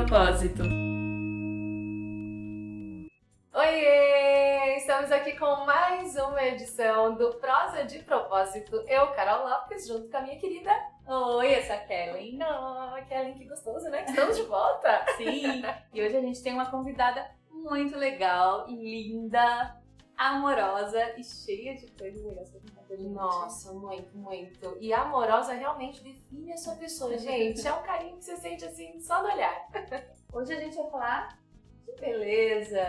propósito. Oiê! Estamos aqui com mais uma edição do Prosa de Propósito. Eu, Carol Lopes, junto com a minha querida. Oi, essa é a Kellen. Não, Kellen, que gostoso, né? Estamos de volta! Sim! E hoje a gente tem uma convidada muito legal, linda, amorosa e cheia de contar pra gente. Nossa, muito, muito. E amorosa realmente define a sua pessoa, gente. É um carinho que você sente assim só no olhar. Hoje a gente vai falar de beleza.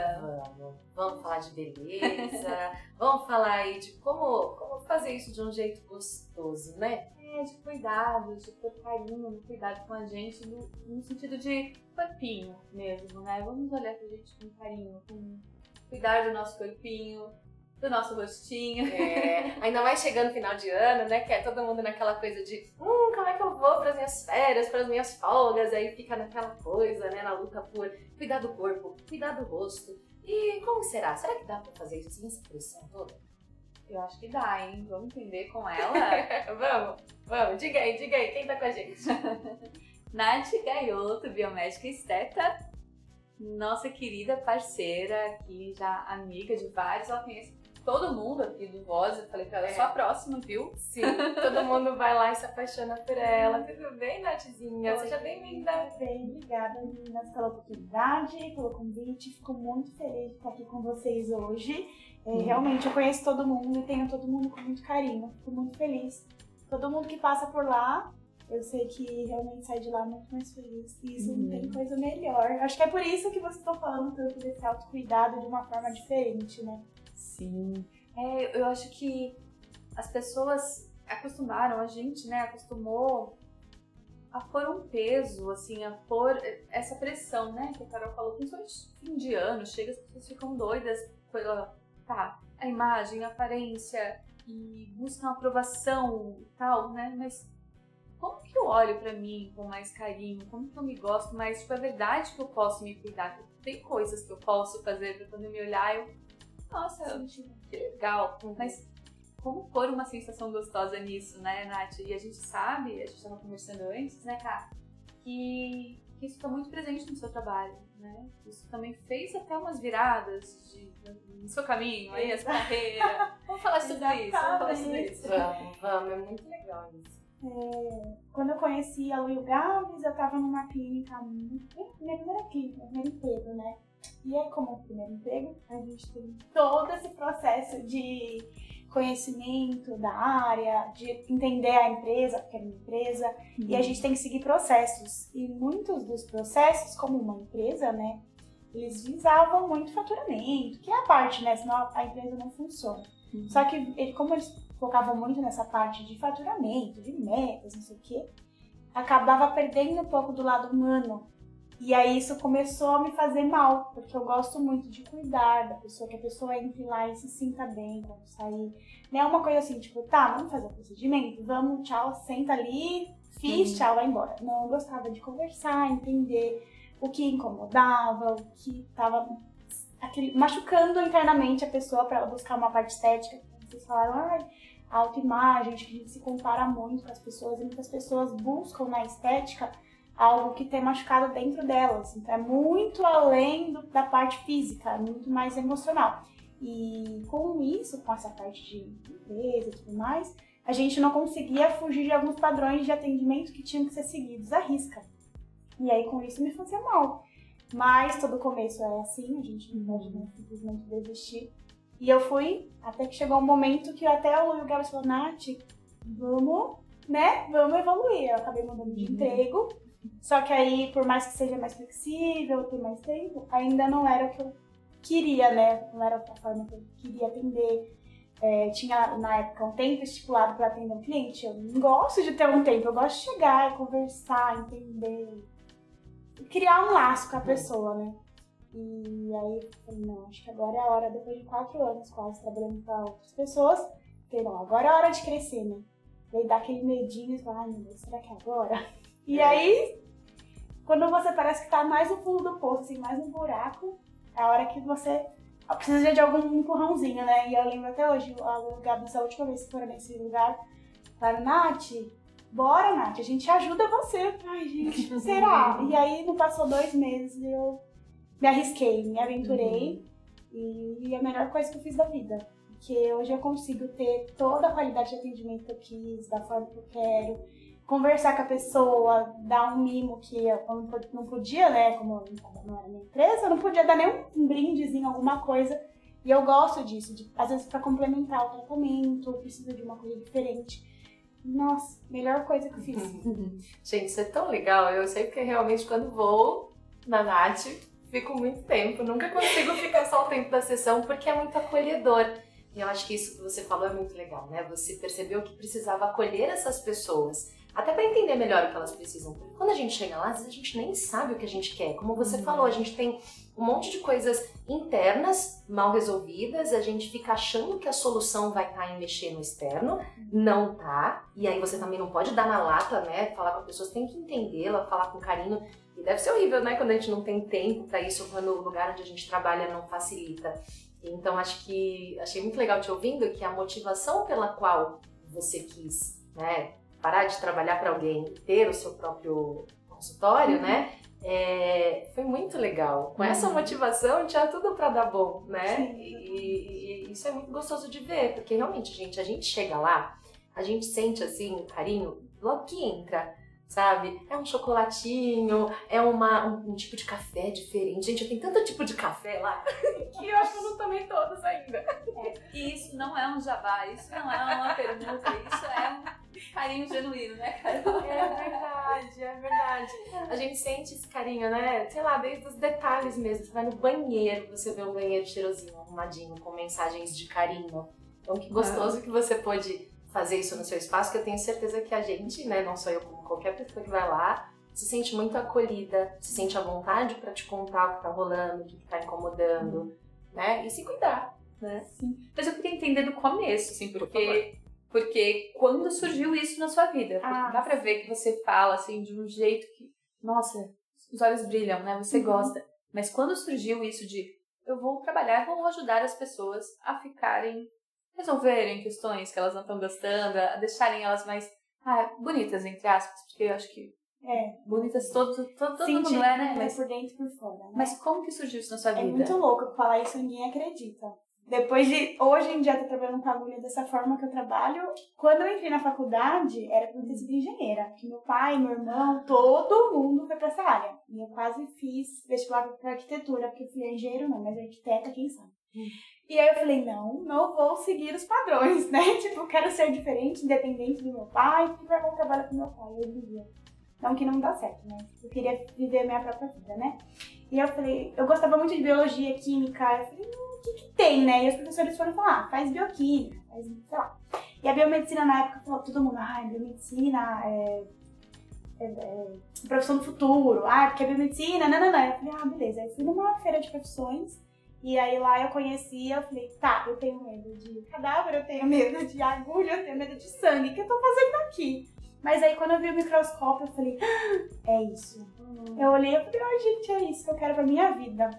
Vamos, vamos falar de beleza, vamos falar aí de como, como fazer isso de um jeito gostoso, né? É, de cuidado, de ter carinho, cuidado com a gente, no, no sentido de corpinho mesmo, né? Vamos olhar pra gente com carinho, com cuidar do nosso corpinho, do nosso rostinho. É, ainda mais chegando final de ano, né? Que é todo mundo naquela coisa de hum, como é que eu vou para as minhas férias, para as minhas folgas? Aí fica naquela coisa, né? Na luta por cuidar do corpo, cuidar do rosto. E como será? Será que dá para fazer isso sem essa pressão toda? Eu acho que dá, hein? Vamos entender com ela. vamos, vamos, diga aí, diga aí, quem tá com a gente? Nath Gaioto, biomédica esteta, nossa querida parceira aqui, já amiga de vários, ela conhece todo mundo aqui do Voz, eu falei pra ela, é. só a próxima, viu? Sim, todo mundo vai lá e se apaixona por ela. Tudo bem, Nathzinha? Seja bem-vinda. Tudo bem, obrigada meninas pela oportunidade, pelo convite. Fico muito feliz de estar aqui com vocês hoje. É, Uhum. Realmente, eu conheço todo mundo e tenho todo mundo com muito carinho. Fico muito feliz. Todo mundo que passa por lá, eu sei que realmente sai de lá muito mais feliz. E isso não tem coisa melhor. Acho que é por isso que vocês estão falando tanto desse autocuidado de uma forma diferente, né? Sim. É, eu acho que as pessoas acostumaram, a gente, né, acostumou a pôr um peso, assim, a pôr essa pressão, né, que a Carol falou, principalmente fim de ano, chega, as pessoas ficam doidas pela, tá, a imagem, a aparência e buscam aprovação e tal, né, mas como que eu olho pra mim com mais carinho? Como que eu me gosto mais? Tipo, é verdade que eu posso me cuidar, que tem coisas que eu posso fazer pra quando eu me olhar eu nossa, que legal. Mas como pôr uma sensação gostosa nisso, né, Nath? E a gente sabe, a gente estava conversando antes, né, Cá, que, que isso está muito presente no seu trabalho, né? Isso também fez até umas viradas de, no seu caminho, aí, essa carreira. Vamos falar sobre isso, vamos falar sobre isso. Vamos, vamos, é muito legal isso. É, quando eu conheci a Luiz Gaves, eu tava numa clínica, minha primeira clínica, meu primeiro emprego, né? E aí, como é o primeiro emprego, a gente tem todo esse processo de conhecimento da área, de entender a empresa, porque é uma empresa, e a gente tem que seguir processos. E muitos dos processos, como uma empresa, né, eles visavam muito faturamento, que é a parte, né, senão a empresa não funciona. Só que ele, como eles focavam muito nessa parte de faturamento, de metas, não sei o quê, acabava perdendo um pouco do lado humano. E aí isso começou a me fazer mal, porque eu gosto muito de cuidar da pessoa, que a pessoa entre lá e se sinta bem quando sair. Não é uma coisa assim, tipo, tá, vamos fazer o procedimento, vamos, tchau, senta ali, fiz, tchau, vai embora. Não, eu gostava de conversar, entender o que incomodava, o que tava aquele, machucando internamente a pessoa para ela buscar uma parte estética. Vocês falaram, ai, a autoimagem, acho que a gente se compara muito com as pessoas e muitas pessoas buscam na estética algo que tem machucado dentro delas. Então é muito além do- da parte física, é muito mais emocional. E com isso, com essa parte de empresa e tudo mais, a gente não conseguia fugir de alguns padrões de atendimento que tinham que ser seguidos à risca. E aí com isso me fazia mal. Mas todo começo é assim, a gente não pode né, simplesmente desistir. E eu fui, até que chegou um momento que até o Gabs falou, Nath, vamos, né, vamos evoluir. Eu acabei mudando de emprego, só que aí, por mais que seja mais flexível, ter mais tempo, ainda não era o que eu queria, né, não era a forma que eu queria atender. É, tinha, na época, um tempo estipulado para atender um cliente. Eu não gosto de ter um tempo, eu gosto de chegar conversar, entender, criar um laço com a pessoa, né. E aí eu falei, não, acho que agora é a hora, depois de quatro anos quase trabalhando para outras pessoas, falei, não, agora é a hora de crescer, né? E aí dá aquele medinho e fala, ai meu Deus, será que é agora? E aí, quando você parece que tá mais no fundo do poço, assim, mais no buraco, é a hora que você precisa de algum empurrãozinho, né? E eu lembro até hoje, a Gabi, essa última vez que foram nesse lugar, falaram, Nath, bora, Nath, a gente ajuda você. Ai, gente, será? e aí não passou dois meses eu me arrisquei, me aventurei. Uhum. E é a melhor coisa que eu fiz da vida. Porque hoje eu consigo ter toda a qualidade de atendimento que eu quis, da forma que eu quero, conversar com a pessoa, dar um mimo que eu não podia, né? Como não era minha empresa, eu não podia dar nem um brindezinho, alguma coisa. E eu gosto disso, de, às vezes para complementar o tratamento, eu preciso de uma coisa diferente. Nossa, melhor coisa que eu fiz. Gente, isso é tão legal. Eu sei porque realmente quando vou na Nath, fico muito tempo. Nunca consigo ficar só o tempo da sessão porque é muito acolhedor. E eu acho que isso que você falou é muito legal, né? Você percebeu que precisava acolher essas pessoas, até para entender melhor o que elas precisam. Quando a gente chega lá, às vezes a gente nem sabe o que a gente quer. Como você uhum. falou, a gente tem um monte de coisas internas mal resolvidas, a gente fica achando que a solução vai estar tá em mexer no externo, não tá. E aí você também não pode dar na lata, né? Falar com a pessoa, você tem que entendê-la, falar com carinho. E deve ser horrível, né? Quando a gente não tem tempo para isso, quando o lugar onde a gente trabalha não facilita. Então acho que achei muito legal te ouvindo que a motivação pela qual você quis, né, parar de trabalhar para alguém, ter o seu próprio consultório, uhum. né, é, foi muito legal. Com essa uhum. motivação tinha tudo para dar bom, né? E, e, isso é muito gostoso de ver, porque realmente, gente, a gente chega lá, a gente sente assim o carinho logo que entra sabe? É um chocolatinho, é uma, um, um, tipo de café diferente. Gente, eu tenho tanto tipo de café lá que eu acho que eu não tomei todos ainda. É, e isso não é um jabá, isso não é uma pergunta, isso é um carinho genuíno, né, Carol? É verdade, é verdade. A gente sente esse carinho, né? Sei lá, desde os detalhes mesmo. Você vai no banheiro, você vê um banheiro cheirosinho, arrumadinho, com mensagens de carinho. Então, que gostoso ah. que você pôde fazer isso no seu espaço, que eu tenho certeza que a gente, né, não só eu, como qualquer pessoa que vai lá, se sente muito acolhida, se sente à vontade para te contar o que tá rolando, o que tá incomodando, né? E se cuidar, né? Sim. Mas eu queria entender do começo, assim, porque Por porque quando surgiu isso na sua vida? Ah, dá pra ver que você fala assim de um jeito que, nossa, os olhos brilham, né? Você uhum. gosta. Mas quando surgiu isso de eu vou trabalhar, vou ajudar as pessoas a ficarem resolverem questões que elas não estão gostando, a deixarem elas mais ah, bonitas, entre aspas, porque eu acho que é. Bonitas todo, todo, todo mundo é, né? Mas por dentro e por fora. Né? Mas como que surgiu isso na sua é vida? É muito louco falar isso, ninguém acredita. Depois de hoje em dia estar trabalhando com agulha dessa forma que eu trabalho, quando eu entrei na faculdade, era para ter sido engenheira. Porque meu pai, meu irmão, todo mundo foi para essa área. E eu quase fiz vestibular para arquitetura, porque eu fui engenheiro não, mas arquiteta, quem sabe. E aí eu falei, não, não vou seguir os padrões, né? Tipo, quero ser diferente, independente do meu pai, que vai bom trabalhar com meu pai em dia. Não que não dá certo, né? Eu queria viver a minha própria vida, né? E eu falei, eu gostava muito de biologia, química. Eu falei, hum, o que, que tem, né? E os professores foram falar, ah, faz bioquímica, faz, sei lá. E a biomedicina na época falou, todo mundo, ah, biomedicina é, é, é profissão do futuro, ah, porque é biomedicina, não, não, não. Eu falei, ah, beleza. Aí fui numa feira de profissões e aí lá eu conhecia, eu falei, tá, eu tenho medo de cadáver, eu tenho medo de agulha, eu tenho medo de sangue, o que eu tô fazendo aqui? Mas aí quando eu vi o microscópio, eu falei, ah, é isso. Eu olhei e falei, ai oh, gente, é isso que eu quero pra minha vida.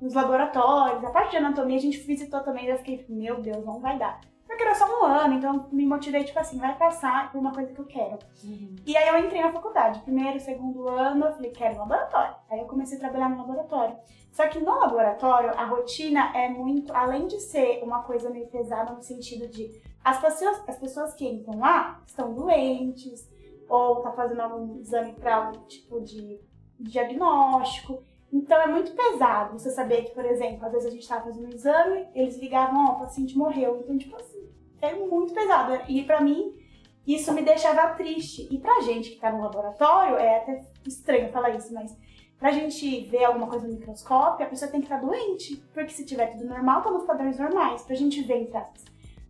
Nos laboratórios, a parte de anatomia a gente visitou também, eu fiquei, meu Deus, não vai dar. Porque era só um ano, então me motivei, tipo assim, vai passar por uma coisa que eu quero. Uhum. E aí eu entrei na faculdade, primeiro, segundo ano, eu falei, quero laboratório. Aí eu comecei a trabalhar no laboratório. Só que no laboratório, a rotina é muito, além de ser uma coisa meio pesada no sentido de as pessoas, as pessoas que entram lá estão doentes, ou tá fazendo algum exame para algum tipo de diagnóstico. Então é muito pesado você saber que, por exemplo, às vezes a gente tava fazendo um exame, eles ligavam, ó, oh, o paciente morreu. Então, tipo assim, é muito pesado. E para mim, isso me deixava triste. E pra gente que tá no laboratório, é até estranho falar isso, mas pra gente ver alguma coisa no microscópio, a pessoa tem que estar doente. Porque se tiver tudo normal, tá nos padrões normais. Pra gente ver, entre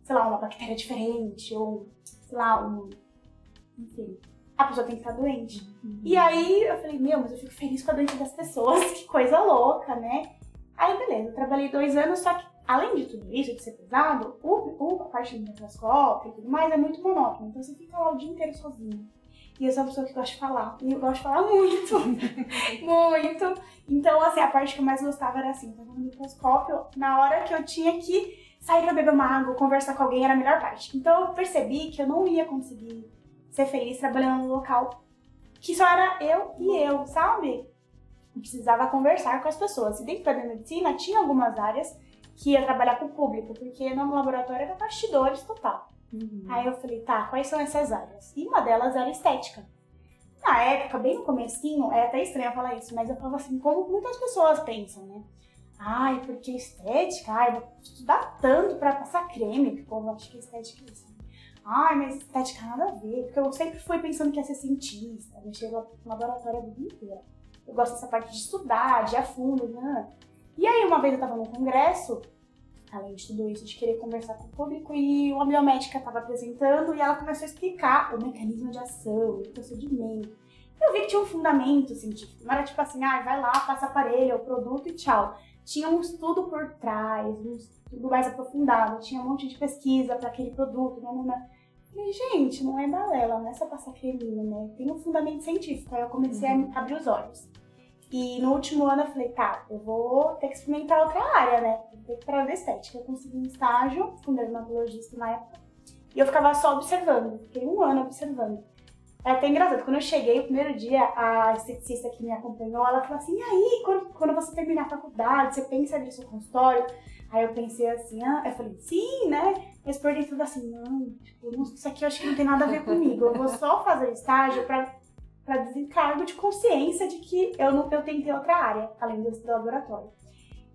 sei lá, uma bactéria diferente, ou, sei lá, um. Enfim. A pessoa tem que estar doente. Uhum. E aí eu falei, meu, mas eu fico feliz com a doença das pessoas, que coisa louca, né? Aí beleza, eu trabalhei dois anos, só que além de tudo isso, de ser pesado, o, o, a parte do microscópio e tudo mais é muito monótono. Então você fica lá o dia inteiro sozinho. E eu sou uma pessoa que gosta de falar. E eu gosto de falar muito. muito. Então, assim, a parte que eu mais gostava era assim, no microscópio, na hora que eu tinha que sair pra beber uma água, conversar com alguém, era a melhor parte. Então eu percebi que eu não ia conseguir ser feliz trabalhando no local que só era eu e eu, sabe? Eu precisava conversar com as pessoas. E dentro da medicina tinha algumas áreas que ia trabalhar com o público, porque no laboratório era bastidores total. Uhum. Aí eu falei, tá, quais são essas áreas? E uma delas era estética. Na época, bem no comecinho, é até estranho falar isso, mas eu falava assim, como muitas pessoas pensam, né? Ai, porque estética, ai, vou estudar tanto pra passar creme, que o povo acha que estética é isso. Ai, mas estética nada a ver, porque eu sempre fui pensando que ia ser cientista, mexer no laboratório a vida inteira. Eu gosto dessa parte de estudar, de ir a fundo, né? E aí, uma vez eu tava num congresso, além de tudo isso, de querer conversar com o público, e uma biomédica estava apresentando e ela começou a explicar o mecanismo de ação, o procedimento. Eu vi que tinha um fundamento científico, não era tipo assim, ah, vai lá, passa aparelho, é o produto e tchau. Tinha um estudo por trás, um estudo mais aprofundado, tinha um monte de pesquisa para aquele produto, não, não, não. Falei, gente, não é balela, não é só passar creminho, né? Tem um fundamento científico. Aí eu comecei Uhum. a abrir os olhos. E no último ano eu falei, tá, eu vou ter que experimentar outra área, né? Vou ter que da estética. Eu consegui um estágio com dermatologista na época. E eu ficava só observando. Fiquei um ano observando. É até engraçado, quando eu cheguei o primeiro dia, a esteticista que me acompanhou, ela falou assim, e aí, quando, quando você terminar a faculdade, você pensa nisso no consultório? Aí eu pensei assim, ah, eu falei, sim, né? Mas por dentro assim, não, tipo, isso aqui eu acho que não tem nada a ver comigo. Eu vou só fazer estágio pra, pra desencargo de consciência de que eu, não, eu tentei outra área, além desse do laboratório.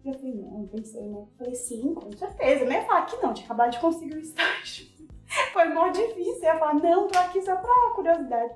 E eu falei, não, pensei, né? Eu falei, sim, com certeza. Eu não ia falar que não, tinha acabado de conseguir o estágio. Foi mó difícil. Eu ia falar, não, tô aqui só pra curiosidade.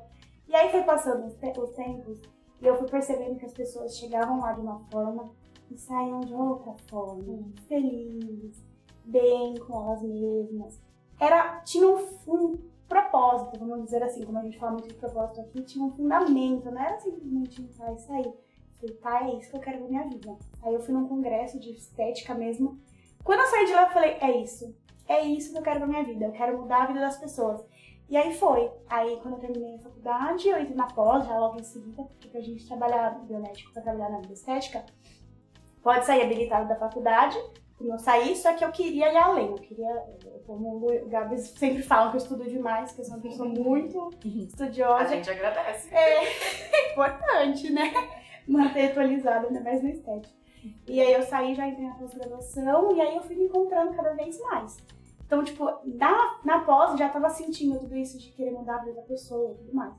E aí foi passando os, te- os tempos e eu fui percebendo que as pessoas chegavam lá de uma forma e saíam de outra forma, felizes, bem com elas mesmas. Era, tinha um, um propósito, vamos dizer assim, como a gente fala muito de propósito aqui, tinha um fundamento, não era simplesmente entrar e sair. Falei, tá, é isso que eu quero pra minha vida. Aí eu fui num congresso de estética mesmo. Quando eu saí de lá, eu falei, é isso. É isso que eu quero pra minha vida. Eu quero mudar a vida das pessoas. E aí foi. Aí quando eu terminei a faculdade, eu entrei na pós, já logo em seguida, porque pra gente trabalhar biomédico, pra trabalhar na bioestética, pode sair habilitado da faculdade, como eu saí, só que eu queria ir além. Eu queria, como o Gabi sempre fala que eu estudo demais, que eu sou uma pessoa muito A estudiosa. gente agradece. É importante, né? Manter atualizada, ainda mais no estético. E aí eu saí, já entrei na pós-graduação, e aí eu fui me encontrando cada vez mais. Então, tipo, na, na pós já tava sentindo tudo isso de querer mudar a vida da pessoa e tudo mais.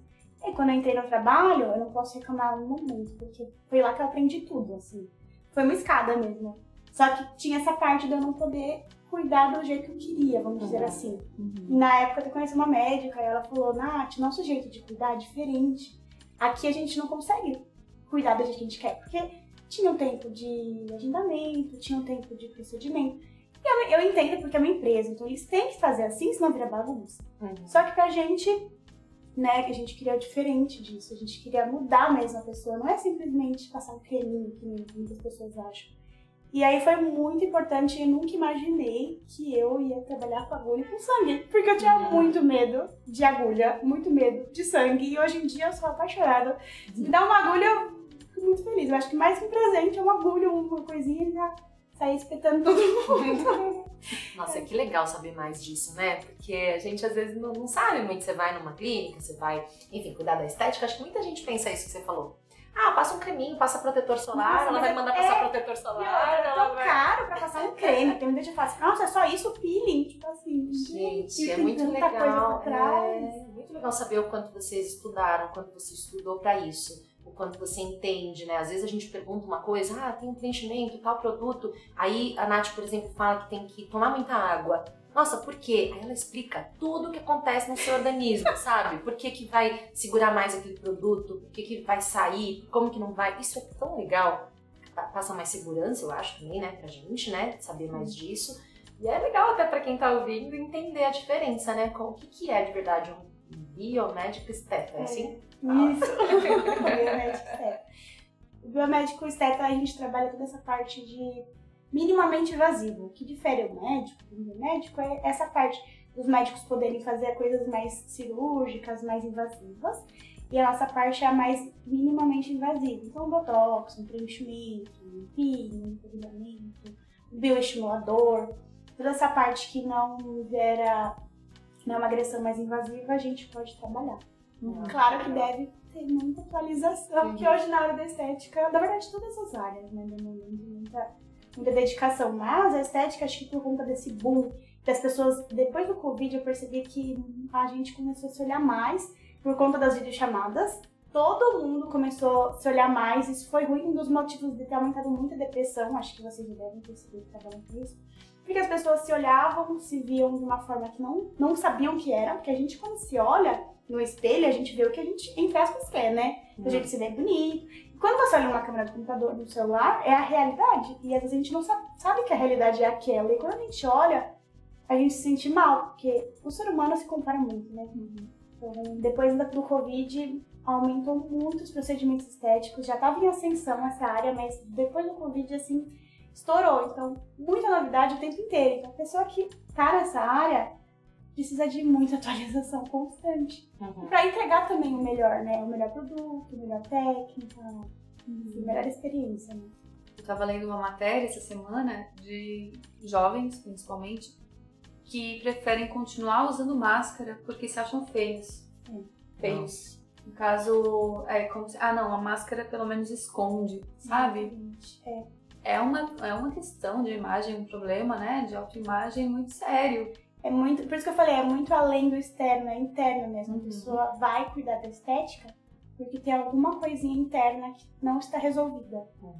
E quando eu entrei no trabalho, eu não posso reclamar no momento, porque foi lá que eu aprendi tudo, assim. Foi uma escada mesmo. Só que tinha essa parte de eu não poder cuidar do jeito que eu queria, vamos dizer assim. E na época eu conheci uma médica e ela falou, Nath, nosso jeito de cuidar é diferente. Aqui a gente não consegue cuidar do jeito que a gente quer, porque tinha um tempo de agendamento, tinha um tempo de procedimento. E eu, eu entendo porque é uma empresa, então eles têm que fazer assim, senão vira bagunça. Só que pra gente, né, que a gente queria diferente disso, a gente queria mudar mesmo a pessoa, não é simplesmente passar um creminho, que muitas pessoas acham. E aí foi muito importante, eu nunca imaginei que eu ia trabalhar com agulha e com sangue, porque eu tinha Uhum. muito medo de agulha, muito medo de sangue, e hoje em dia eu sou apaixonada. Se me dá uma agulha, eu fico muito feliz. Eu acho que mais que um presente é uma agulha, uma coisinha e já sair espetando todo mundo. Nossa, que legal saber mais disso, né? Porque a gente às vezes não, não sabe muito. Você vai numa clínica, você vai, enfim, cuidar da estética. Acho que muita gente pensa isso que você falou. Ah, passa um creminho, passa protetor solar, Nossa, ela vai é- mandar é- passar protetor solar, é tão vai. caro pra passar um creme. Tem muita gente que fala assim, nossa, é só isso, peeling. Tipo assim, Gente, é tem muito legal. É muito legal saber o quanto vocês estudaram, o quanto você estudou pra isso, o quanto você entende, né? Às vezes a gente pergunta uma coisa, ah, tem um preenchimento, tal produto. Aí a Nath, por exemplo, fala que tem que tomar muita água. Nossa, por quê? Aí ela explica tudo o que acontece no seu organismo, sabe? Por que, que vai segurar mais aquele produto, por que, que vai sair, como que não vai. Isso é tão legal. Pa- Passa mais segurança, eu acho, também, né, pra gente, né? Saber mais disso. E é legal até pra quem tá ouvindo entender a diferença, né? Com o que, que é de verdade um biomédico esteta, é assim? Isso. biomédico esteta. O biomédico esteta, a gente trabalha toda essa parte de minimamente invasivo. O que difere o médico do biomédico é essa parte dos médicos poderem fazer coisas mais cirúrgicas, mais invasivas. E a nossa parte é a mais minimamente invasiva. Então, botox, um preenchimento, um peeling, um polisamento, um bioestimulador. Toda essa parte que não gera não é uma agressão mais invasiva, a gente pode trabalhar. Uhum. Claro que deve ter muita atualização, Uhum. porque hoje na área da estética, na verdade todas as áreas, né, demandam de muita, muita dedicação, mas a estética, acho que por conta desse boom, das pessoas, depois do Covid eu percebi que a gente começou a se olhar mais, por conta das videochamadas, todo mundo começou a se olhar mais, isso foi ruim, um dos motivos de ter aumentado muito a depressão, acho que vocês já devem perceber que trabalham com isso, porque as pessoas se olhavam, se viam de uma forma que não, não sabiam que era, porque a gente quando se olha no espelho, a gente vê o que a gente, entre aspas, quer, né? A gente se vê bonito. Quando você olha uma câmera do computador, do celular, é a realidade. E às vezes a gente não sabe, sabe que a realidade é aquela. E quando a gente olha, a gente se sente mal, porque o ser humano se compara muito, né? Então, depois do Covid, aumentou muito os procedimentos estéticos. Já estava em ascensão essa área, mas depois do Covid, assim, estourou. Então, muita novidade o tempo inteiro. Então, a pessoa que tá nessa área precisa de muita atualização constante. Uhum. Pra entregar também o melhor, né? O melhor produto, a melhor técnica, enfim, a melhor experiência, né? Eu tava lendo uma matéria essa semana de jovens, principalmente, que preferem continuar usando máscara porque se acham feios. Feios. No caso, é como se. Ah, não, a máscara pelo menos esconde, sabe? É. É uma, é uma questão de imagem, um problema, né? De autoimagem muito sério. É muito, por isso que eu falei, é muito além do externo, é interno mesmo. Uhum. A pessoa vai cuidar da estética porque tem alguma coisinha interna que não está resolvida. Uhum.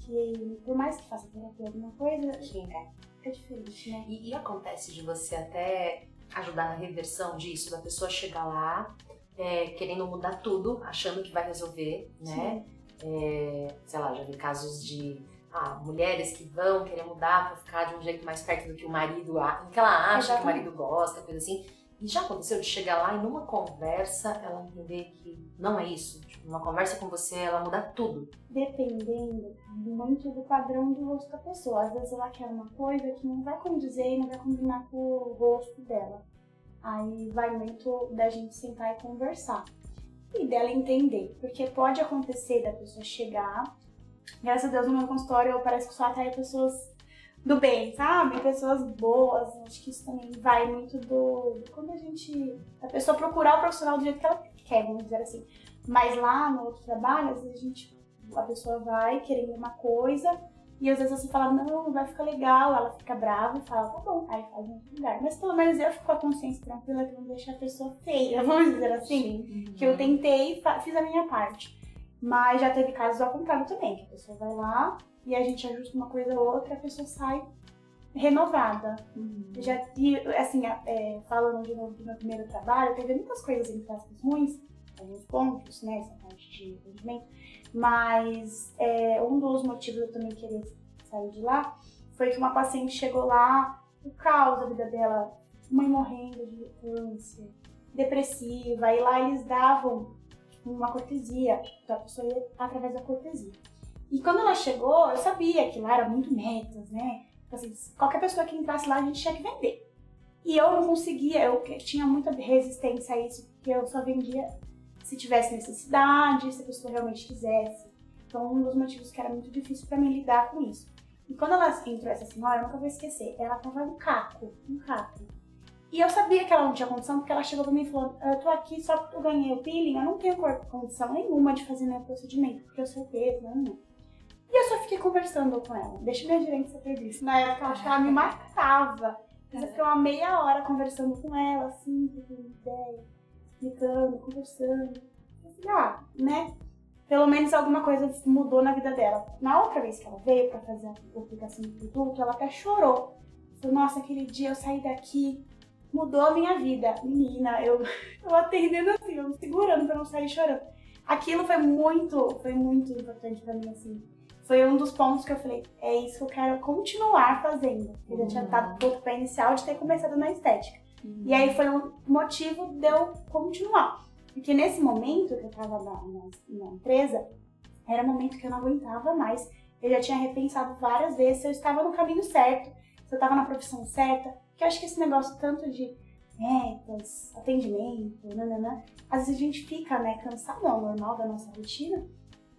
Que por mais que faça terapia alguma coisa, Sim, é. é diferente, né? E, e acontece de você até ajudar na reversão disso, da pessoa chegar lá é, querendo mudar tudo, achando que vai resolver, né? É, sei lá, já vi casos de ah, mulheres que vão querer mudar pra ficar de um jeito mais perto do que o marido, a- que ela acha que o marido gosta, coisa assim. E já aconteceu de chegar lá e numa conversa ela entender que não é isso. Tipo, numa conversa com você, ela mudar tudo. Dependendo muito do padrão do rosto da pessoa. Às vezes ela quer uma coisa que não vai condizer e não vai combinar com o rosto dela. Aí vai muito da gente sentar e conversar. E dela entender. Porque pode acontecer da pessoa chegar. Graças a Deus no meu consultório eu parece que só atrai pessoas do bem, sabe? Pessoas boas. Acho que isso também vai muito do. quando a gente. a pessoa procurar o profissional do jeito que ela quer, vamos dizer assim. Mas lá no outro trabalho, às vezes a gente. A pessoa vai querendo uma coisa. E às vezes você fala, não, vai ficar legal. Ela fica brava e fala, tá bom, aí faz em outro lugar. Mas pelo menos eu fico com a consciência tranquila que não deixa a pessoa feia, vamos dizer assim que eu tentei e fiz a minha parte. Mas já teve casos ao contrário também, que a pessoa vai lá e a gente ajusta uma coisa ou outra e a pessoa sai renovada. Eu Já, e, assim, é, falando de novo do meu primeiro trabalho, teve muitas coisas entre aspas ruins, alguns pontos, né, essa parte de atendimento, mas é, um dos motivos eu também querer sair de lá foi que uma paciente chegou lá, o caos da vida dela, mãe morrendo de câncer, depressiva, e lá eles davam uma cortesia, então a pessoa ia através da cortesia. E quando ela chegou, eu sabia que lá era muito metas, né? Assim, qualquer pessoa que entrasse lá, a gente tinha que vender. E eu não conseguia, eu tinha muita resistência a isso, porque eu só vendia se tivesse necessidade, se a pessoa realmente quisesse. Então, um dos motivos que era muito difícil pra mim lidar com isso. E quando ela entrou, essa senhora, eu nunca vou esquecer, ela tava um caco, um caco. E eu sabia que ela não tinha condição, porque ela chegou pra mim e falou: Eu tô aqui só porque eu ganhei o peeling, eu não tenho condição nenhuma de fazer meu procedimento, porque eu sou peso, não, não. E eu só fiquei conversando com ela. Deixa minha gerente saber disso. Na época, eu acho que ela me matava. Mas eu fiquei uma meia hora conversando com ela, assim, trocando ideia, explicando, conversando. Falei, ah, né? Pelo menos alguma coisa mudou na vida dela. Na outra vez que ela veio pra fazer a aplicação do produto, ela até chorou. Falei, nossa, aquele dia eu saí daqui, mudou a minha vida. Menina, eu, eu atendendo assim, eu me segurando pra não sair chorando. Aquilo foi muito, foi muito importante pra mim, assim. Foi um dos pontos que eu falei, é isso que eu quero continuar fazendo. Eu já tinha dado o pontapé inicial de ter começado na estética. E aí foi um motivo de eu continuar. Porque nesse momento que eu tava na, na, na empresa, era um momento que eu não aguentava mais. Eu já tinha repensado várias vezes se eu estava no caminho certo, se eu estava na profissão certa. Porque eu acho que esse negócio tanto de metas, atendimento, nananã, às vezes a gente fica, né, cansado, é o normal da nossa rotina.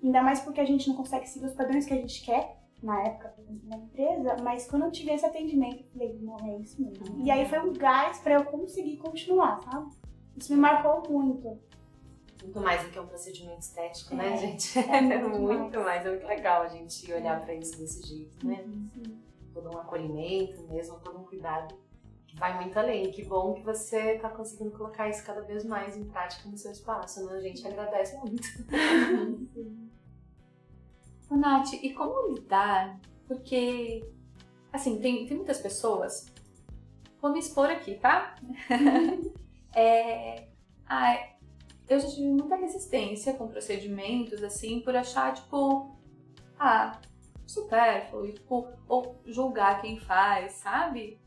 Ainda mais porque a gente não consegue seguir os padrões que a gente quer. na época na empresa, mas quando eu tive esse atendimento, eu falei, não, é isso mesmo. Uhum. E aí foi um gás pra eu conseguir continuar, sabe? Isso me marcou muito. Muito mais do que um procedimento estético, É, né, gente? é muito muito mais. mais. É muito legal a gente olhar pra isso desse jeito, né? Sim. Todo um acolhimento mesmo, todo um cuidado vai muito além. Que bom que você tá conseguindo colocar isso cada vez mais em prática no seu espaço, né? A gente agradece muito. Ô, Nath, e como lidar? Porque, assim, tem, tem muitas pessoas. Vou me expor aqui, tá? é, ah, eu já tive muita resistência com procedimentos, assim, por achar, tipo, ah, supérfluo, e, tipo, ou julgar quem faz, sabe?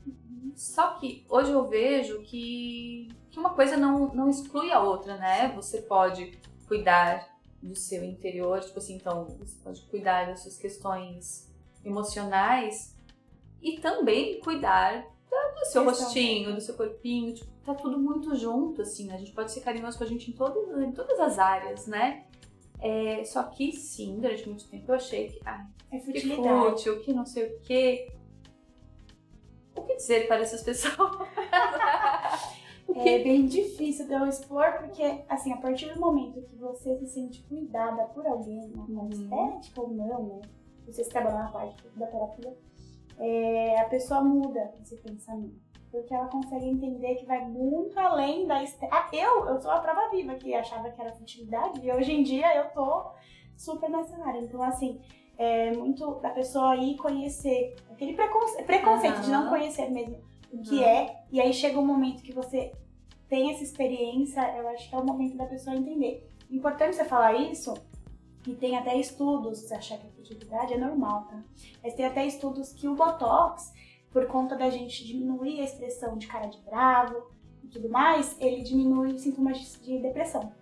Só que hoje eu vejo que, que uma coisa não, não exclui a outra, né? Você pode cuidar do seu interior, tipo assim, então você pode cuidar das suas questões emocionais e também cuidar da- do seu rostinho, do seu corpinho, tipo, tá tudo muito junto, assim, a gente pode ser carinhoso com a gente em, todo, em todas as áreas, né? É, só que sim, durante muito tempo eu achei que, É que futilidade. fútil, que não sei o quê. O que dizer para essas pessoas? o É bem difícil de eu expor, porque, assim, a partir do momento que você se sente cuidada por alguém, na Uhum. estética ou não, né? Vocês trabalham na parte da terapia, é, a pessoa muda esse pensamento. Porque ela consegue entender que vai muito além da. Ah, eu, eu sou a prova viva que achava que era futilidade, e hoje em dia eu tô super nessa área. Então, assim, é muito da pessoa ir conhecer aquele preconce- preconceito de não conhecer mesmo o que Uhum. é, e aí chega um momento que você tem essa experiência, eu acho que é o momento da pessoa entender. Importante você falar isso, e tem até estudos, se achar que é futilidade, é normal, tá? Mas tem até estudos que o Botox, por conta da gente diminuir a expressão de cara de bravo e tudo mais, ele diminui os sintomas de- de depressão.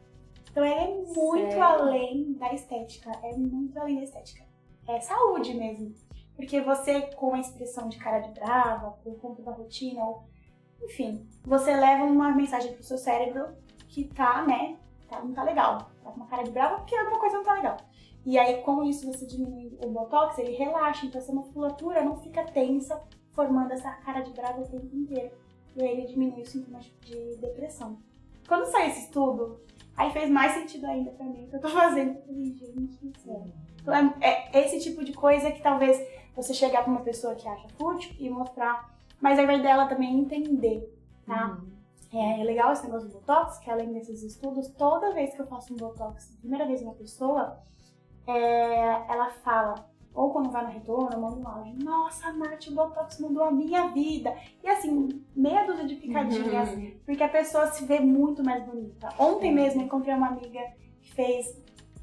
Então ele é muito Sério? além da estética, é muito além da estética. É saúde mesmo. Porque você, com a expressão de cara de brava, por conta da rotina, ou enfim, você leva uma mensagem pro seu cérebro que tá, né, tá, não tá legal. Tá com uma cara de brava porque alguma coisa não tá legal. E aí, com isso, você diminui o botox, ele relaxa, então essa musculatura não fica tensa, formando essa cara de brava o tempo inteiro. E aí ele diminui os sintomas de depressão. Quando saiu esse estudo, aí fez mais sentido ainda pra mim que eu tô fazendo. Falei, gente. Então, é, é esse tipo de coisa que talvez você chegar pra uma pessoa que acha fútil e mostrar, mas é vez dela também entender, tá? Uhum. É, é legal esse negócio do Botox, que além desses estudos, toda vez que eu faço um Botox, primeira vez uma pessoa, é, ela fala, ou quando vai no retorno, manda um áudio, nossa, Nath, o Botox mudou a minha vida. E assim, meia dúzia de picadinhas, Uhum. porque a pessoa se vê muito mais bonita. Ontem mesmo eu encontrei uma amiga que fez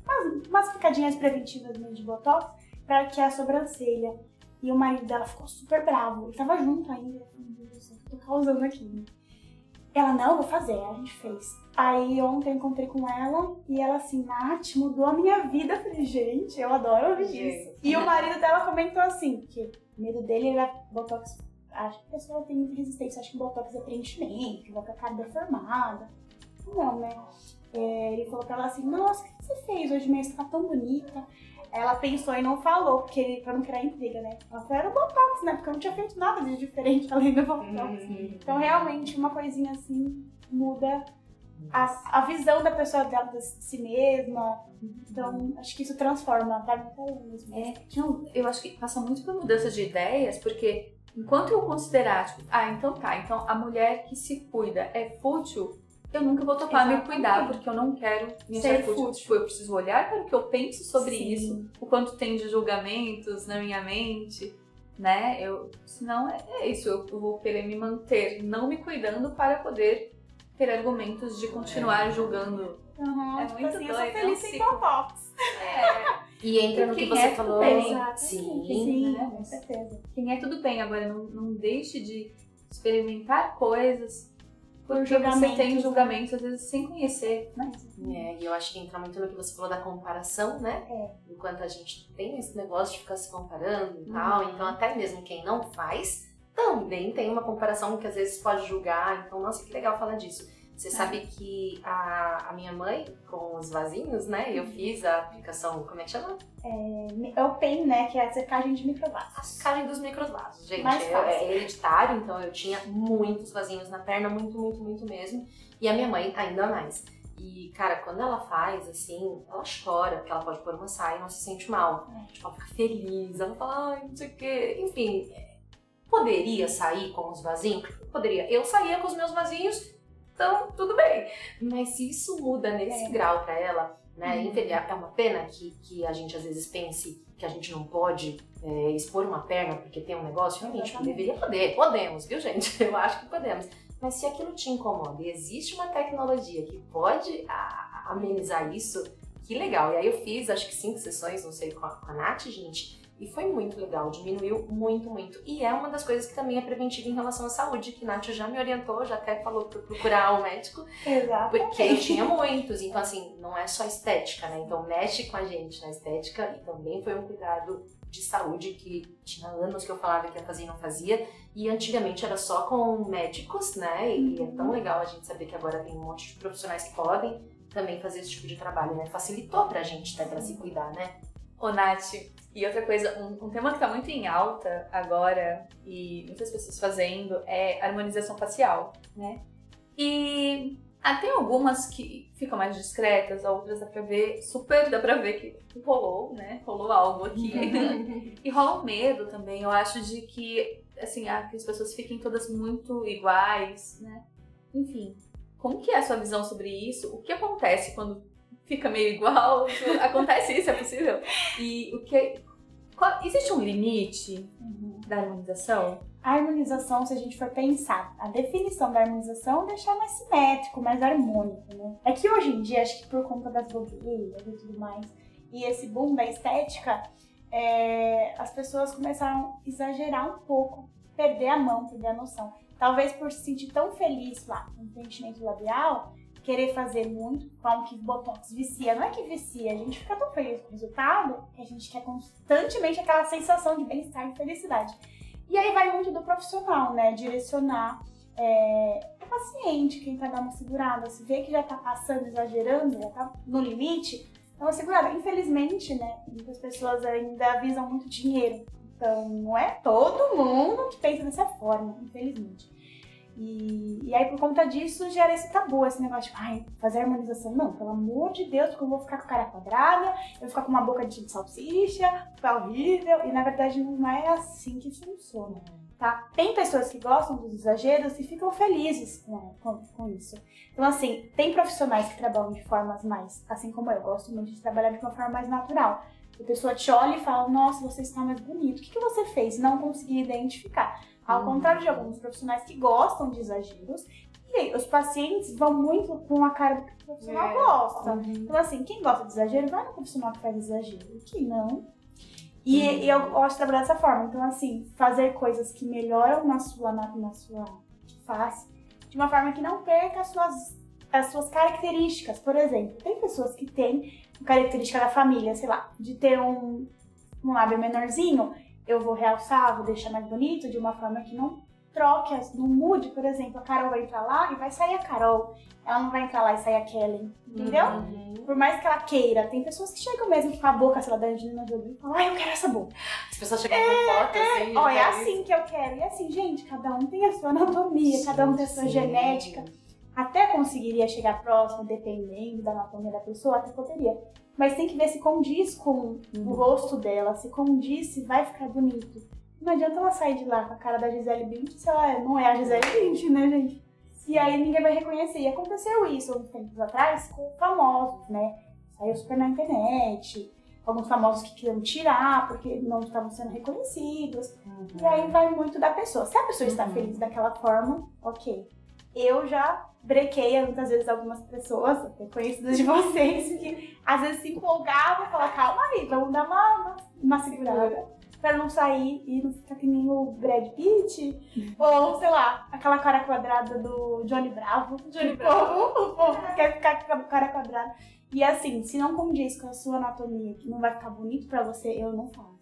umas, umas picadinhas preventivas mesmo de Botox pra que a sobrancelha. E o marido dela ficou super bravo. Ele tava junto ainda. Meu Deus eu tô causando aqui? Ela, não, vou fazer. A gente fez. Aí ontem eu encontrei com ela e ela assim, Nath, mudou a minha vida. Eu falei, gente, eu adoro ouvir isso. E o marido dela comentou assim, que o medo dele era Botox. Acho que a pessoa tem resistência, acho que Botox é preenchimento, que vai a cara deformada. Não, né? É, ele falou pra ela assim, nossa, o que você fez hoje mesmo? Você tá tão bonita. Ela pensou e não falou, porque pra não criar intriga, né? Ela falou, era o Botox, né? Porque eu não tinha feito nada de diferente além do Botox. Uhum. Então, realmente, uma coisinha assim muda a, a visão da pessoa dela de si mesma. Então, acho que isso transforma, além mesmo. É, não, eu acho que passa muito por mudança de ideias, porque enquanto eu considerar, tipo, ah, então tá, então a mulher que se cuida é fútil, eu nunca vou topar me Exatamente. cuidar, porque eu não quero me Ser achar fútil. Tipo, eu preciso olhar para o que eu penso sobre Sim. isso, o quanto tem de julgamentos na minha mente, né? Eu, senão é, é isso, eu, eu vou querer me manter não me cuidando para poder ter argumentos de continuar julgando. Uhum, É tipo muito assim, eu doido, sou é um feliz sem ciclo. Botox. É, E entra no que você é falou. tudo bem. Sim. Sim, né? com certeza. quem é tudo bem, agora não, não deixe de experimentar coisas porque você tem julgamentos, às vezes, sem conhecer, né? É, e eu acho que entra muito no que você falou da comparação, né? É. Enquanto a gente tem esse negócio de ficar se comparando e tal, Uhum. então até mesmo quem não faz também tem uma comparação que às vezes pode julgar. Então, nossa, que legal falar disso. Você sabe que a, a minha mãe, com os vasinhos, né? Eu fiz a aplicação, como é que chama? É o PEN, né? Que é a secagem de microvasos. A secagem dos microvasos, gente. Mais É, fácil. é hereditário, então eu tinha muitos vasinhos na perna, muito, muito, muito mesmo. E a minha mãe ainda mais. E, cara, quando ela faz, assim, ela chora, porque ela pode pôr uma saia e não se sente mal. É. Tipo, ela fica feliz, ela fala, ai, não sei o quê. Enfim, é, poderia sair com os vasinhos? Poderia. Eu saía com os meus vasinhos, então tudo bem. Mas se isso muda nesse É. grau pra ela, né? Infeliz- É uma pena que, que a gente às vezes pense que a gente não pode é, expor uma perna porque tem um negócio. Realmente, Exatamente. deveria poder. Podemos, viu, gente? Eu acho que podemos. Mas se aquilo te incomoda e existe uma tecnologia que pode a- amenizar isso, que legal. E aí eu fiz, acho que cinco sessões, não sei, com a, com a Nath, gente. E foi muito legal, diminuiu muito, muito. E é uma das coisas que também é preventiva em relação à saúde, que Nath já me orientou, já até falou eu procurar um médico, Exato. porque tinha muitos. Então, assim, não é só estética, né? Então, mexe com a gente na estética e também foi um cuidado de saúde que tinha anos que eu falava que ia fazer e não fazia. E antigamente era só com médicos, né? E é tão legal a gente saber que agora tem um monte de profissionais que podem também fazer esse tipo de trabalho, né? Facilitou pra gente, né? Pra se cuidar, né? Ô, Nath, e outra coisa, um, um tema que tá muito em alta agora, e muitas pessoas fazendo, é harmonização facial, né? E ah, tem algumas que ficam mais discretas, outras dá pra ver, super dá pra ver que rolou, né? Rolou algo aqui. e rola um medo também, eu acho, de que, assim, ah, que as pessoas fiquem todas muito iguais, né? Enfim, como que é a sua visão sobre isso? O que acontece quando fica meio igual? Acontece isso, é possível? E o que. qual- existe um limite Uhum. da harmonização? A harmonização, se a gente for pensar, a definição da harmonização é deixar mais simétrico, mais harmônico, né? É que hoje em dia, acho que por conta das blogueiras e tudo mais, e esse boom da estética, é, as pessoas começaram a exagerar um pouco, perder a mão, perder a noção. Talvez por se sentir tão feliz lá com o preenchimento labial, querer fazer muito, como que Botox vicia. Não é que vicia, a gente fica tão feliz com o resultado que a gente quer constantemente aquela sensação de bem-estar e felicidade. E aí vai muito do profissional, né? Direcionar é, o paciente, quem tá dando uma segurada. Se vê que já tá passando, exagerando, já tá no limite, dá uma segurada. Infelizmente, né? Muitas pessoas ainda visam muito dinheiro. Então, não é todo mundo que pensa dessa forma, infelizmente. E, e aí, por conta disso, gera esse tabu, esse negócio de, ai, fazer harmonização. Não, pelo amor de Deus, porque eu vou ficar com a cara quadrada, eu vou ficar com uma boca de salsicha, ficar horrível. E na verdade, não é assim que funciona, tá? Tem pessoas que gostam dos exageros e ficam felizes com, com, isso. Então, assim, tem profissionais que trabalham de formas mais, assim como eu, gosto muito de trabalhar de uma forma mais natural. A pessoa te olha e fala, nossa, você está mais bonito. O que, que você fez? Não consegui identificar. Ao Uhum. contrário de alguns profissionais que gostam de exageros, e os pacientes vão muito com a cara do que o profissional É. gosta. Então, assim, quem gosta de exagero, vai no profissional que faz exagero. Quem não. E, Uhum. e eu gosto de trabalhar dessa forma. Então, assim, fazer coisas que melhoram na sua, na, na sua face, de uma forma que não perca as suas, as suas características. Por exemplo, tem pessoas que têm característica da família, sei lá, de ter um, um lábio menorzinho, eu vou realçar, vou deixar mais bonito, de uma forma que não troque, as- não mude, por exemplo, a Carol vai entrar lá e vai sair a Carol. Ela não vai entrar lá e sair a Kellen, entendeu? Uhum. Por mais que ela queira, tem pessoas que chegam mesmo com a boca, sei lá, da Angelina Jolie e falam, ah, eu quero essa boca. As pessoas chegam com foto assim. Ó, é assim que eu quero. E assim, gente, cada um tem a sua anatomia, cada um tem a sua Sim. genética. Até conseguiria chegar próximo, dependendo da anatomia da pessoa, até poderia. Mas tem que ver se condiz com o rosto dela, se condiz, se vai ficar bonito. Não adianta ela sair de lá com a cara da Gisele Bündchen se ela é- não é a Gisele Bündchen, né, gente? E aí ninguém vai reconhecer. E aconteceu isso uns tempos atrás com famosos, né? Saiu super na internet. Alguns famosos que queriam tirar porque não estavam sendo reconhecidos. E aí vai muito da pessoa. Se a pessoa está Uhum. feliz daquela forma, ok. Eu já brequei muitas vezes algumas pessoas, até conhecidas de vocês, que às vezes se empolgavam e falavam, calma aí, vamos dar uma, uma, uma segurada. Pra não sair e não ficar que nem o Brad Pitt. Ou, sei lá, aquela cara quadrada do Johnny Bravo. Johnny o povo, o povo quer ficar com a cara quadrada. E assim, se não condiz com a sua anatomia, que não vai ficar bonito pra você, eu não faço.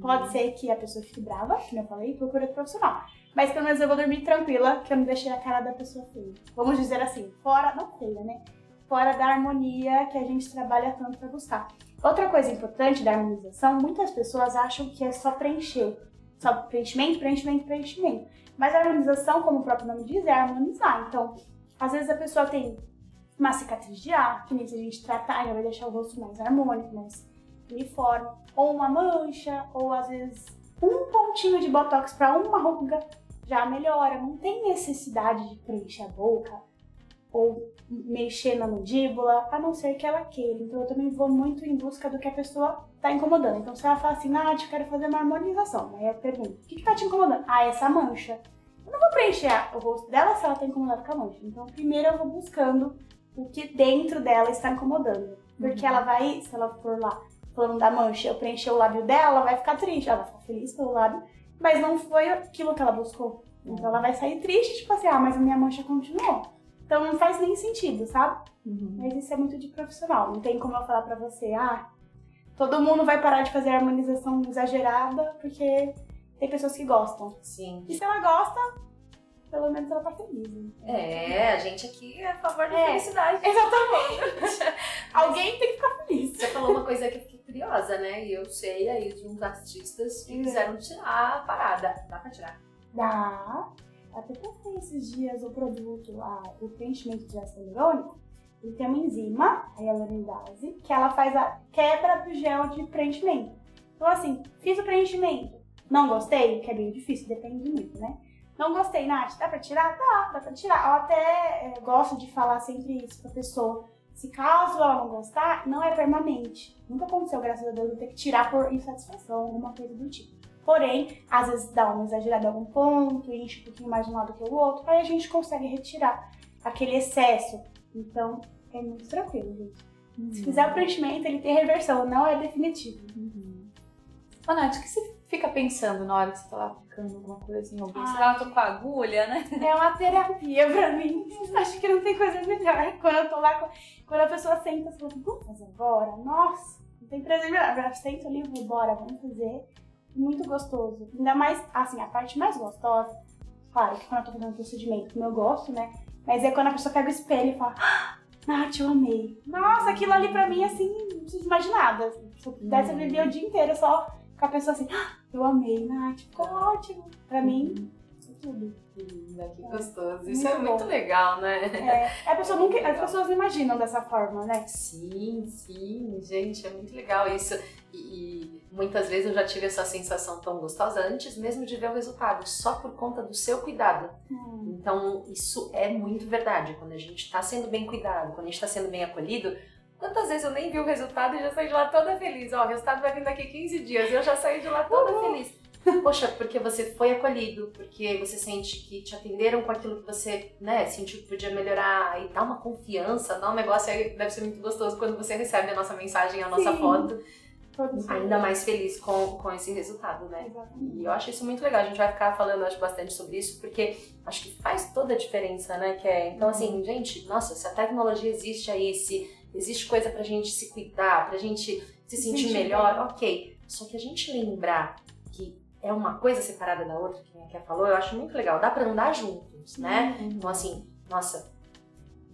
Pode ser que a pessoa fique brava, como eu falei, outro profissional. Mas pelo menos eu vou dormir tranquila, que eu não deixei a cara da pessoa feia. Vamos dizer assim, fora, não feia, né? Fora da harmonia que a gente trabalha tanto para buscar. Outra coisa importante da harmonização, muitas pessoas acham que é só preencher. Só preenchimento, preenchimento, preenchimento. Mas a harmonização, como o próprio nome diz, é harmonizar. Então, às vezes a pessoa tem uma cicatriz de ar, que nem se a gente tratar, já vai deixar o rosto mais harmônico, mais uniforme. Ou uma mancha, ou às vezes um pontinho de botox para uma ruga já melhora. Não tem necessidade de preencher a boca ou mexer na mandíbula, a não ser que ela queira. Então eu também vou muito em busca do que a pessoa tá incomodando. Então se ela fala assim, Nath, eu quero fazer uma harmonização. Aí eu pergunto, o que, que tá te incomodando? Ah, essa mancha. Eu não vou preencher o rosto dela se ela tá incomodada com a mancha. Então primeiro eu vou buscando o que dentro dela está incomodando. Porque uhum. ela vai, se ela for lá falando da mancha, eu preencher o lábio dela, ela vai ficar triste, ela vai ficar feliz pelo lábio, mas não foi aquilo que ela buscou. Então ela vai sair triste, tipo assim, ah, mas a minha mancha continuou. Então não faz nem sentido, sabe? Uhum. Mas isso é muito de profissional. Não tem como eu falar pra você, ah, todo mundo vai parar de fazer harmonização exagerada porque tem pessoas que gostam. Sim. E se ela gosta, pelo menos ela tá feliz. Né? É, a gente aqui é a favor da é, felicidade. Exatamente. Alguém tem que ficar feliz. Você falou uma coisa que eu fiquei curiosa, né? E eu sei aí de uns artistas que quiseram tirar a parada. Dá pra tirar? Dá. Até postei esses dias o produto, a, o preenchimento de ácido hialurônico. Ele tem uma enzima, a hialuronidase, que ela faz a quebra do gel de preenchimento. Então, assim, fiz o preenchimento. Não gostei, que é bem difícil, depende muito, né? Não gostei, Nath, dá pra tirar? Dá, dá pra tirar. Eu até é, gosto de falar sempre isso pra pessoa. Se caso ela não gostar, não é permanente. Nunca aconteceu, graças a Deus, eu ter que tirar por insatisfação, alguma coisa do tipo. Porém, às vezes dá uma exagerada em algum ponto, enche um pouquinho mais de um lado que o outro, aí a gente consegue retirar aquele excesso. Então, é muito tranquilo, gente. Uhum. Se fizer o preenchimento, ele tem reversão, não é definitivo. Uhum. Ô, Nath, o que você fica pensando na hora que você tá lá aplicando alguma coisa em alguém? Você lá tô com a agulha, né? É uma terapia pra mim. Acho que não tem coisa melhor. Quando eu tô lá, quando a pessoa senta, você fala, vamos fazer agora? Nossa, não tem prazer melhor. Agora sento ali, vou embora, vamos fazer muito gostoso. Ainda mais, assim, a parte mais gostosa, claro que quando eu tô fazendo um procedimento, como eu gosto, né? Mas é quando a pessoa pega o espelho e fala, ah, Nath, eu amei. Nossa, aquilo ali pra mim, assim, não preciso nada. Se eu pudesse, eu vivia o dia inteiro só com a pessoa assim, ah, eu amei, Nath, ficou ótimo. Pra mim, isso é tudo. que gostoso. Isso muito é muito bom. legal, né? É, a pessoa nunca, as pessoas não imaginam dessa forma, né? Sim, sim, gente, é muito legal isso. E, e Muitas vezes eu já tive essa sensação tão gostosa antes mesmo de ver o resultado, só por conta do seu cuidado. Hum. Então, isso é muito verdade. Quando a gente está sendo bem cuidado, quando a gente está sendo bem acolhido, quantas vezes eu nem vi o resultado e já saí de lá toda feliz? Ó, o resultado vai vir daqui 15 dias e eu já saí de lá toda feliz. Poxa, porque você foi acolhido, porque você sente que te atenderam com aquilo que você, né, sentiu que podia melhorar e dá uma confiança, dá um negócio aí, deve ser muito gostoso quando você recebe a nossa mensagem, a nossa Sim. foto ainda mais feliz com, com esse resultado, né? Exatamente. E eu acho isso muito legal. A gente vai ficar falando, acho, bastante sobre isso, porque acho que faz toda a diferença, né? Que é, então, assim, uhum. gente, nossa, se a tecnologia existe aí, se existe coisa pra gente se cuidar, pra gente se sentir melhor, ok. Só que a gente lembrar que é uma coisa separada da outra, que a Ké falou, eu acho muito legal. Dá pra andar juntos, né? Uhum. Então, assim, nossa,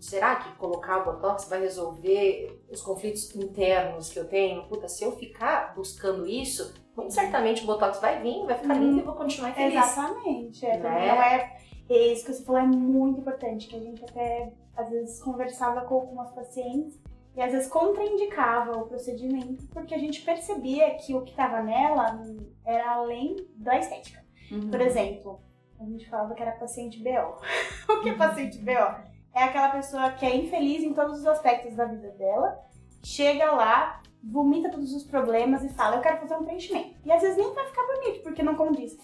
será que colocar o Botox vai resolver os conflitos internos que eu tenho? Puta, se eu ficar buscando isso, muito certamente o Botox vai vir, vai ficar lindo e vou continuar feliz. Exatamente. É, né? Não é, é isso que você falou é muito importante, que a gente até às vezes conversava com algumas pacientes e às vezes contraindicava o procedimento porque a gente percebia que o que estava nela era além da estética. Uhum. Por exemplo, a gente falava que era paciente BO. o que é paciente BO? é aquela pessoa que é infeliz em todos os aspectos da vida dela, chega lá, vomita todos os problemas e fala, eu quero fazer um preenchimento. E às vezes nem vai ficar bonito, porque não condiz.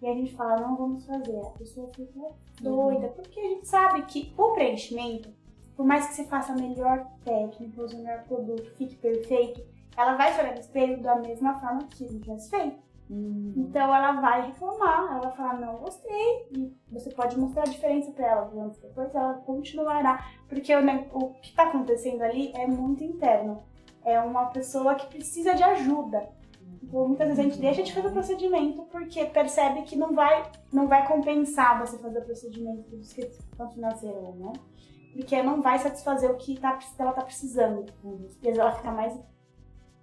E a gente fala, não vamos fazer. A pessoa fica doida, uhum. porque a gente sabe que o preenchimento, por mais que você faça a melhor técnica, use o melhor produto, fique perfeito, ela vai se olhar no espelho da mesma forma que não tivesse feito. Uhum. Então ela vai reclamar, ela vai falar, não gostei, e você pode mostrar a diferença para ela antes depois, ela continuará. Porque o, o que está acontecendo ali é muito interno. É uma pessoa que precisa de ajuda. Então, muitas vezes a gente deixa de fazer o procedimento porque percebe que não vai, não vai compensar você fazer o procedimento por questão financeira, né? Porque não vai satisfazer o que tá, ela tá precisando. Às vezes ela fica mais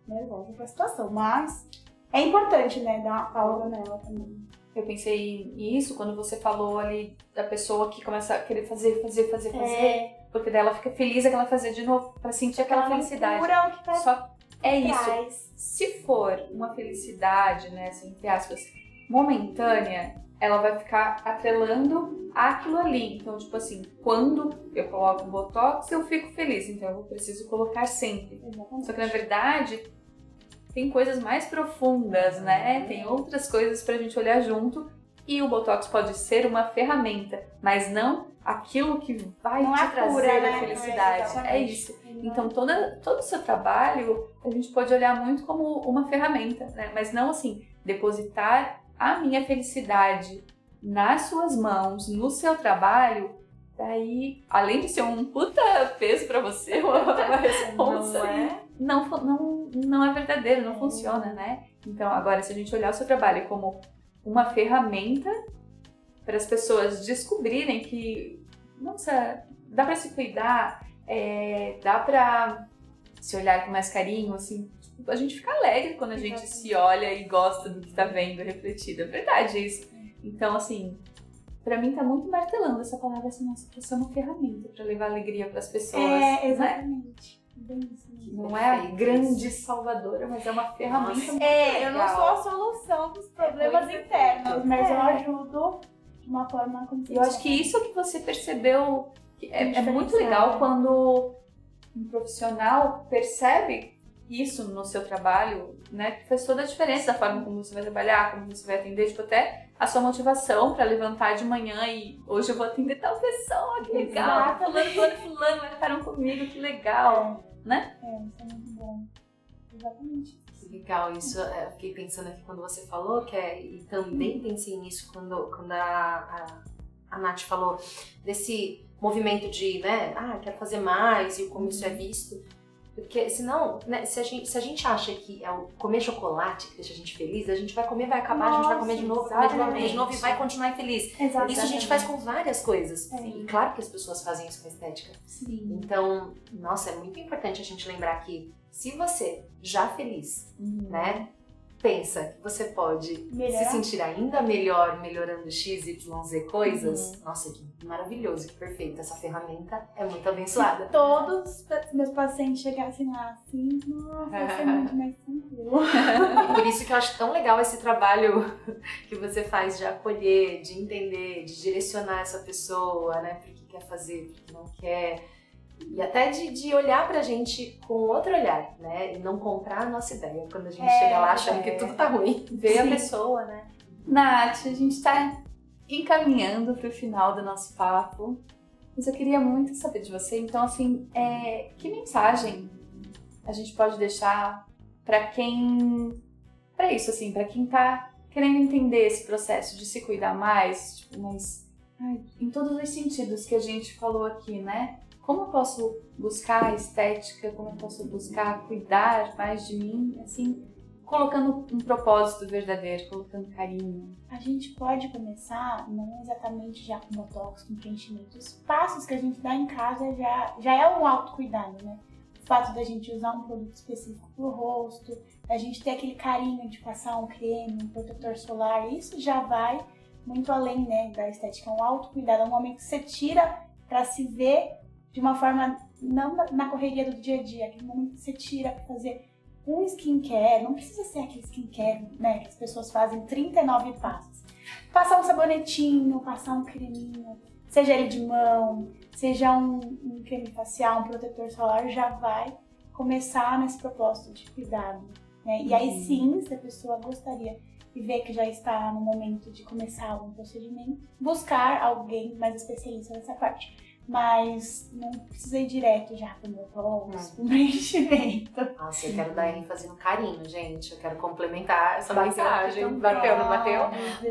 nervosa com a situação. Mas é importante, né, dar uma pausa nela também. Eu pensei nisso quando você falou ali da pessoa que começa a querer fazer, fazer, fazer, fazer. É, Porque daí ela fica feliz ela fazer de novo pra sentir aquela felicidade. O que tá Só é isso. trás. Se for uma felicidade, né, assim, entre aspas, momentânea, ela vai ficar atrelando aquilo ali. Então, tipo assim, quando eu coloco o Botox, eu fico feliz. Então, eu preciso colocar sempre. Exatamente. Só que, na verdade, tem coisas mais profundas, né? Tem outras coisas pra gente olhar junto. E o Botox pode ser uma ferramenta, mas não aquilo que vai Não é te a trazer cura, né? a felicidade. É É isso. Então, toda, todo o seu trabalho a gente pode olhar muito como uma ferramenta, né? Mas não assim, depositar a minha felicidade nas suas mãos, no seu trabalho, daí, além de ser um puta peso pra você, uma, responsa, Não é? não, não, não é verdadeiro, não funciona, né? Então, agora, se a gente olhar o seu trabalho como uma ferramenta para as pessoas descobrirem que, nossa, dá para se cuidar, é, dá para se olhar com mais carinho, assim, tipo, a gente fica alegre quando a gente se olha e gosta do que tá vendo refletido, é verdade isso. Então, assim, para mim tá muito martelando essa palavra assim, nossa, que isso é uma ferramenta para levar alegria para as pessoas, É, né? exatamente. Mesmo. Não é a grande salvadora, mas é uma ferramenta Nossa. muito É, eu não legal. sou a solução dos problemas muito internos, mas eu É. ajudo uma forma como eu acho que isso que você percebeu é, é muito legal quando um profissional percebe isso no seu trabalho, né? Que faz toda a diferença da forma como você vai trabalhar, como você vai atender, tipo, até a sua motivação pra levantar de manhã e hoje eu vou atender tal pessoa, que legal. Fulano, fulano, fulano, marcaram comigo, que legal. né? É, isso é muito bom. Exatamente. Legal, isso é, eu fiquei pensando aqui quando você falou, que é, e também pensei nisso quando, quando a, a, a Nath falou desse movimento de, né, ah, quero fazer mais e como isso é visto. Porque senão, né, se a, gente, se a gente acha que é o comer chocolate que deixa a gente feliz, a gente vai comer, vai acabar, a gente vai comer de novo, comer de novo, comer de novo e vai continuar infeliz. Exatamente. Isso a gente faz com várias coisas. É. E claro que as pessoas fazem isso com estética. Sim. Então, nossa, é muito importante a gente lembrar que se você já feliz, né, pensa que você pode Melhorar. se sentir ainda melhor melhorando X, Y, Z coisas, nossa, que maravilhoso, que perfeito. Essa ferramenta é muito abençoada. Se todos os meus pacientes chegassem lá assim, nossa, ia ser muito mais tranquilo. E por isso que eu acho tão legal esse trabalho que você faz de acolher, de entender, de direcionar essa pessoa, né, pro que quer fazer, pro que não quer. E até de, de olhar pra gente com outro olhar, né? E não comprar a nossa ideia quando a gente É, chega lá achando é. que tudo tá ruim. Ver a pessoa, né? Nath, a gente tá encaminhando pro final do nosso papo. Mas eu queria muito saber de você. Então, assim, é, que mensagem a gente pode deixar pra quem. Pra isso, assim, pra quem tá querendo entender esse processo de se cuidar mais, tipo, mas. ai, em todos os sentidos que a gente falou aqui, né? Como eu posso buscar a estética, como eu posso buscar cuidar mais de mim, assim, colocando um propósito verdadeiro, colocando carinho. A gente pode começar, não exatamente já com botox, com preenchimento. Os passos que a gente dá em casa já, já é um autocuidado, né? O fato da gente usar um produto específico pro rosto, da gente ter aquele carinho de passar um creme, um protetor solar, isso já vai muito além, né, da estética. É um autocuidado, é um momento que você tira pra se ver de uma forma, não na- correria do dia a dia, aquele momento que você tira pra fazer um skincare, não precisa ser aquele skincare, né, que as pessoas fazem 39 passos. Passar um sabonetinho, passar um creminho, seja ele de mão, seja um, um creme facial, um protetor solar, já vai começar nesse propósito de cuidado. Né? E aí Uhum. sim, se a pessoa gostaria e vê que já está no momento de começar algum procedimento, buscar alguém mais especialista nessa parte. Mas não precisa ir direto já pro meu botox, pro preenchimento. Nossa, eu quero dar ênfase no carinho, gente. Eu quero complementar essa Bateu mensagem. Bateu, não bateu?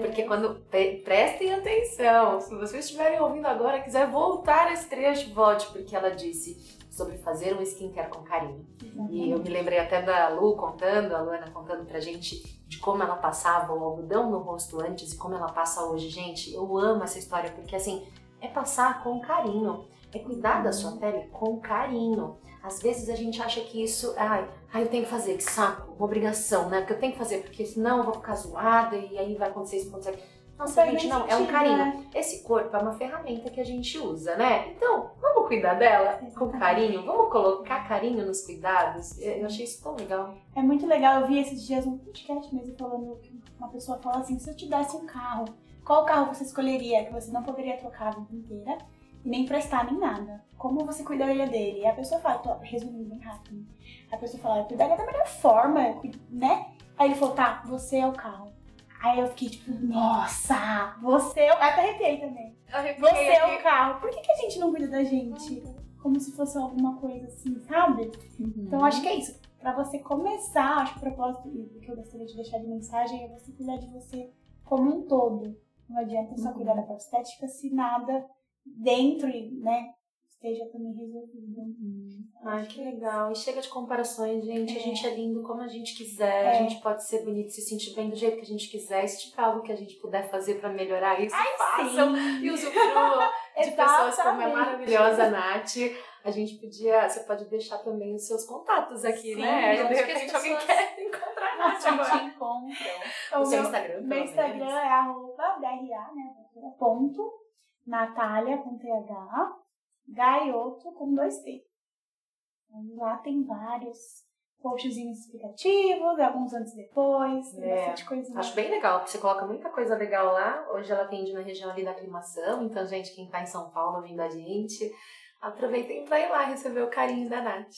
Porque quando. pre- Prestem atenção. se vocês estiverem ouvindo agora, quiser voltar esse trecho, volte, porque ela disse sobre fazer um skincare com carinho. E eu me lembrei até da Lu contando, a Luana contando pra gente de como ela passava o algodão no rosto antes e como ela passa hoje. Gente, eu amo essa história porque assim, é passar com carinho, é cuidar da sua pele com carinho. Às vezes a gente acha que isso, ai, ai eu tenho que fazer, que saco, uma obrigação, né? Porque eu tenho que fazer, porque senão eu vou ficar zoada e aí vai acontecer isso, acontecer nossa, gente, não, é um carinho. Né? Esse corpo é uma ferramenta que a gente usa, né? Então, vamos cuidar dela com carinho, vamos colocar carinho nos cuidados. Eu achei isso tão legal. É muito legal, eu vi esses dias um podcast mesmo falando, uma pessoa fala assim, se eu te desse um carro, qual carro você escolheria que você não poderia trocar a vida inteira? E nem prestar nem nada. Como você cuidaria dele? E a pessoa fala, tô resumindo bem rápido. A pessoa fala, eu cuidaria da melhor forma, né? Aí ele falou, tá, você é o carro Aí eu fiquei tipo, nossa, você é o. Até arrepiei também. Arrepiei você é o carro. Por que, que a gente não cuida da gente? Como se fosse alguma coisa assim, sabe? Uhum. Então acho que é isso. Pra você começar, acho que o propósito que eu gostaria de deixar de mensagem é você cuidar de você como um todo. Não adianta só uhum. cuidar da parte estética se nada dentro, né, esteja também resolvido. Hum. Ai, que legal. E chega de comparações, gente. É. A gente é lindo como a gente quiser. É. A gente pode ser bonito, se sentir bem do jeito que a gente quiser. Se tiver algo que a gente puder fazer para melhorar isso, Ai, façam. Sim. E usufruam de pessoas como a maravilhosa Nath. A gente podia, você pode deixar também os seus contatos aqui, sim, né? De repente pessoas... alguém quer Nath agora. te encontram. O seu Instagram, Meu Instagram é arroba DRA, né? Ponto, Natália com TH Gaioto com dois T. Então, lá tem vários postzinhos explicativos, alguns antes e depois, é, bastante coisa. Acho bem legal, você coloca muita coisa legal lá. Hoje ela atende na região ali da aclimação, então, gente, quem tá em São Paulo ouvindo a gente, aproveitem pra ir lá receber o carinho da Nath.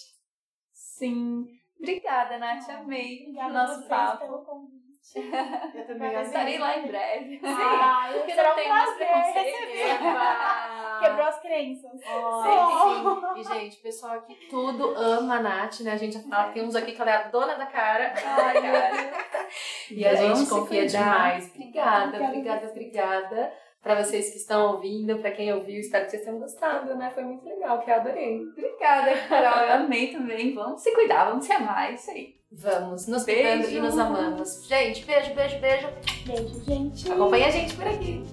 Sim. Obrigada, Nath. Amei Obrigada o nosso papo. Pelo convite. Eu também estarei lá em breve. Sim, ah, porque não tem mais preconceito. Quebrou as crenças. Oh, sim, sim. E, gente, o pessoal aqui tudo ama a Nath, né? A gente fala, tem uns aqui que ela é a dona da cara. Ai, cara. e a gente confia demais. Obrigada, obrigada, obrigada. Para vocês que estão ouvindo, para quem ouviu, espero que vocês tenham gostado, né? Foi muito legal, que eu adorei. Obrigada, Carol. Eu amei também. Vamos se cuidar, vamos se amar, é isso aí. Vamos, nos beijo. e nos amamos. Gente, beijo, beijo, beijo. Beijo, gente. Acompanha a gente por aqui.